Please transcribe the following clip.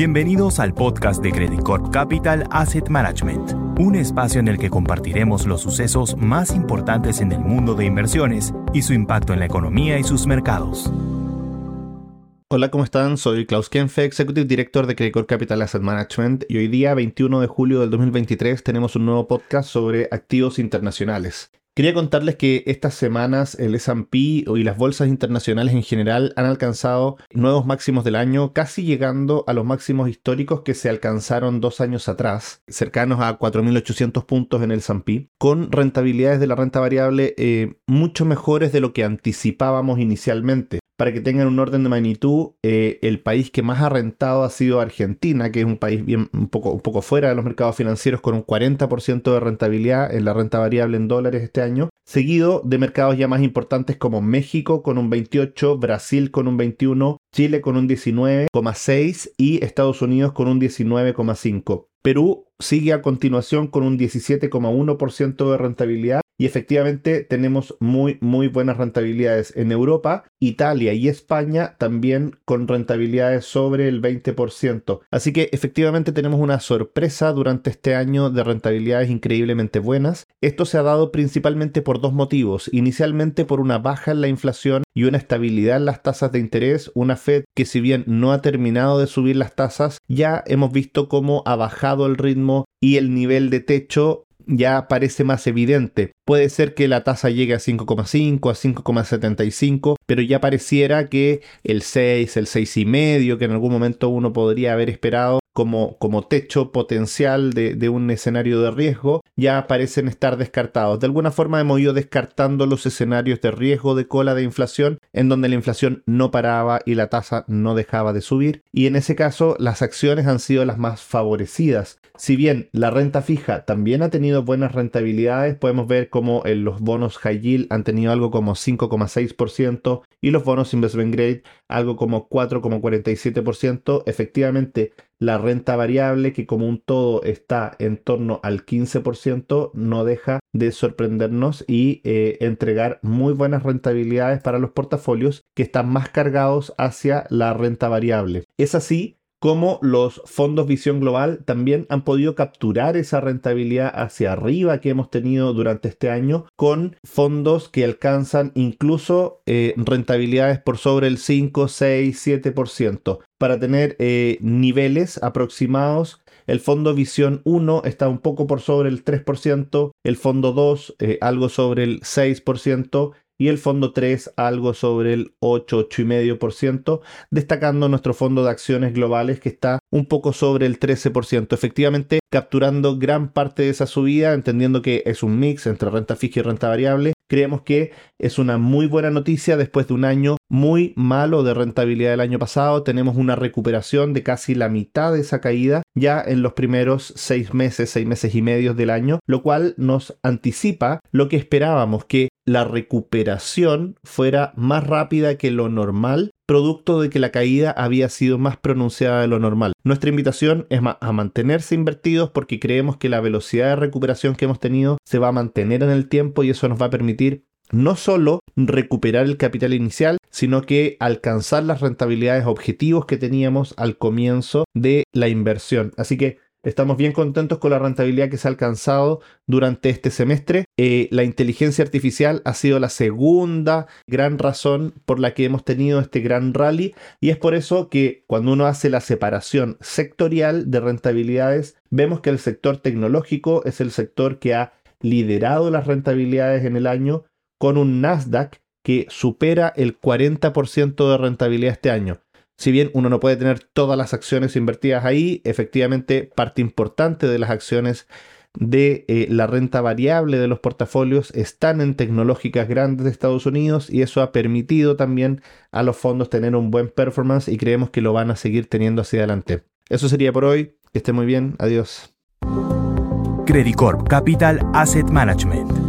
Bienvenidos al podcast de Credit Corp Capital Asset Management, un espacio en el que compartiremos los sucesos más importantes en el mundo de inversiones y su impacto en la economía y sus mercados. Hola, ¿cómo están? Soy Klaus Kenfe, Executive Director de Credit Corp Capital Asset Management y hoy día 21 de julio del 2023 tenemos un nuevo podcast sobre activos internacionales. Quería contarles que estas semanas el SP y las bolsas internacionales en general han alcanzado nuevos máximos del año, casi llegando a los máximos históricos que se alcanzaron dos años atrás, cercanos a 4.800 puntos en el S&P, con rentabilidades de la renta variable eh, mucho mejores de lo que anticipábamos inicialmente. Para que tengan un orden de magnitud, eh, el país que más ha rentado ha sido Argentina, que es un país bien, un, poco, un poco fuera de los mercados financieros, con un 40% de rentabilidad en la renta variable en dólares este año, seguido de mercados ya más importantes como México con un 28, Brasil con un 21, Chile con un 19,6 y Estados Unidos con un 19,5. Perú sigue a continuación con un 17,1% de rentabilidad y efectivamente tenemos muy muy buenas rentabilidades en Europa, Italia y España también con rentabilidades sobre el 20%. Así que efectivamente tenemos una sorpresa durante este año de rentabilidades increíblemente buenas. Esto se ha dado principalmente por dos motivos. Inicialmente por una baja en la inflación y una estabilidad en las tasas de interés, una Fed que si bien no ha terminado de subir las tasas, ya hemos visto cómo ha bajado el ritmo y el nivel de techo ya parece más evidente. Puede ser que la tasa llegue a 5,5, a 5,75, pero ya pareciera que el 6, el 6,5, que en algún momento uno podría haber esperado como, como techo potencial de, un escenario de riesgo, ya parecen estar descartados. De alguna forma hemos ido descartando los escenarios de riesgo de cola de inflación, en donde la inflación no paraba y la tasa no dejaba de subir, y en ese caso las acciones han sido las más favorecidas. Si bien la renta fija también ha tenido buenas rentabilidades, podemos ver como los bonos high yield han tenido algo como 5,6% y los bonos investment grade algo como 4,47%. Efectivamente, la renta variable, que como un todo está en torno al 15%, no deja de sorprendernos y eh, entregar muy buenas rentabilidades para los portafolios que están más cargados hacia la renta variable. Es así como los fondos Visión Global también han podido capturar esa rentabilidad hacia arriba que hemos tenido durante este año con fondos que alcanzan incluso eh, rentabilidades por sobre el 5, 6, 7%. Para tener eh, niveles aproximados el fondo Visión 1 está un poco por sobre el 3%, el fondo 2 eh, algo sobre el 6% y el fondo 3 algo sobre el 8, 8,5%, destacando nuestro fondo de acciones globales que está un poco sobre el 13%, efectivamente capturando gran parte de esa subida, entendiendo que es un mix entre renta fija y renta variable. Creemos que es una muy buena noticia después de un año muy malo de rentabilidad del año pasado. Tenemos una recuperación de casi la mitad de esa caída ya en los primeros seis meses, seis meses y medio del año, lo cual nos anticipa lo que esperábamos, que la recuperación fuera más rápida que lo normal, producto de que la caída había sido más pronunciada de lo normal. Nuestra invitación es a mantenerse invertidos porque creemos que la velocidad de recuperación que hemos tenido se va a mantener en el tiempo y eso nos va a permitir no solo recuperar el capital inicial, sino que alcanzar las rentabilidades objetivos que teníamos al comienzo de la inversión. Así que Estamos bien contentos con la rentabilidad que se ha alcanzado durante este semestre. Eh, la inteligencia artificial ha sido la segunda gran razón por la que hemos tenido este gran rally y es por eso que cuando uno hace la separación sectorial de rentabilidades, vemos que el sector tecnológico es el sector que ha liderado las rentabilidades en el año con un Nasdaq que supera el 40% de rentabilidad este año. Si bien uno no puede tener todas las acciones invertidas ahí, efectivamente parte importante de las acciones de eh, la renta variable de los portafolios están en tecnológicas grandes de Estados Unidos y eso ha permitido también a los fondos tener un buen performance y creemos que lo van a seguir teniendo hacia adelante. Eso sería por hoy. Que esté muy bien. Adiós. Credit Corp Capital Asset Management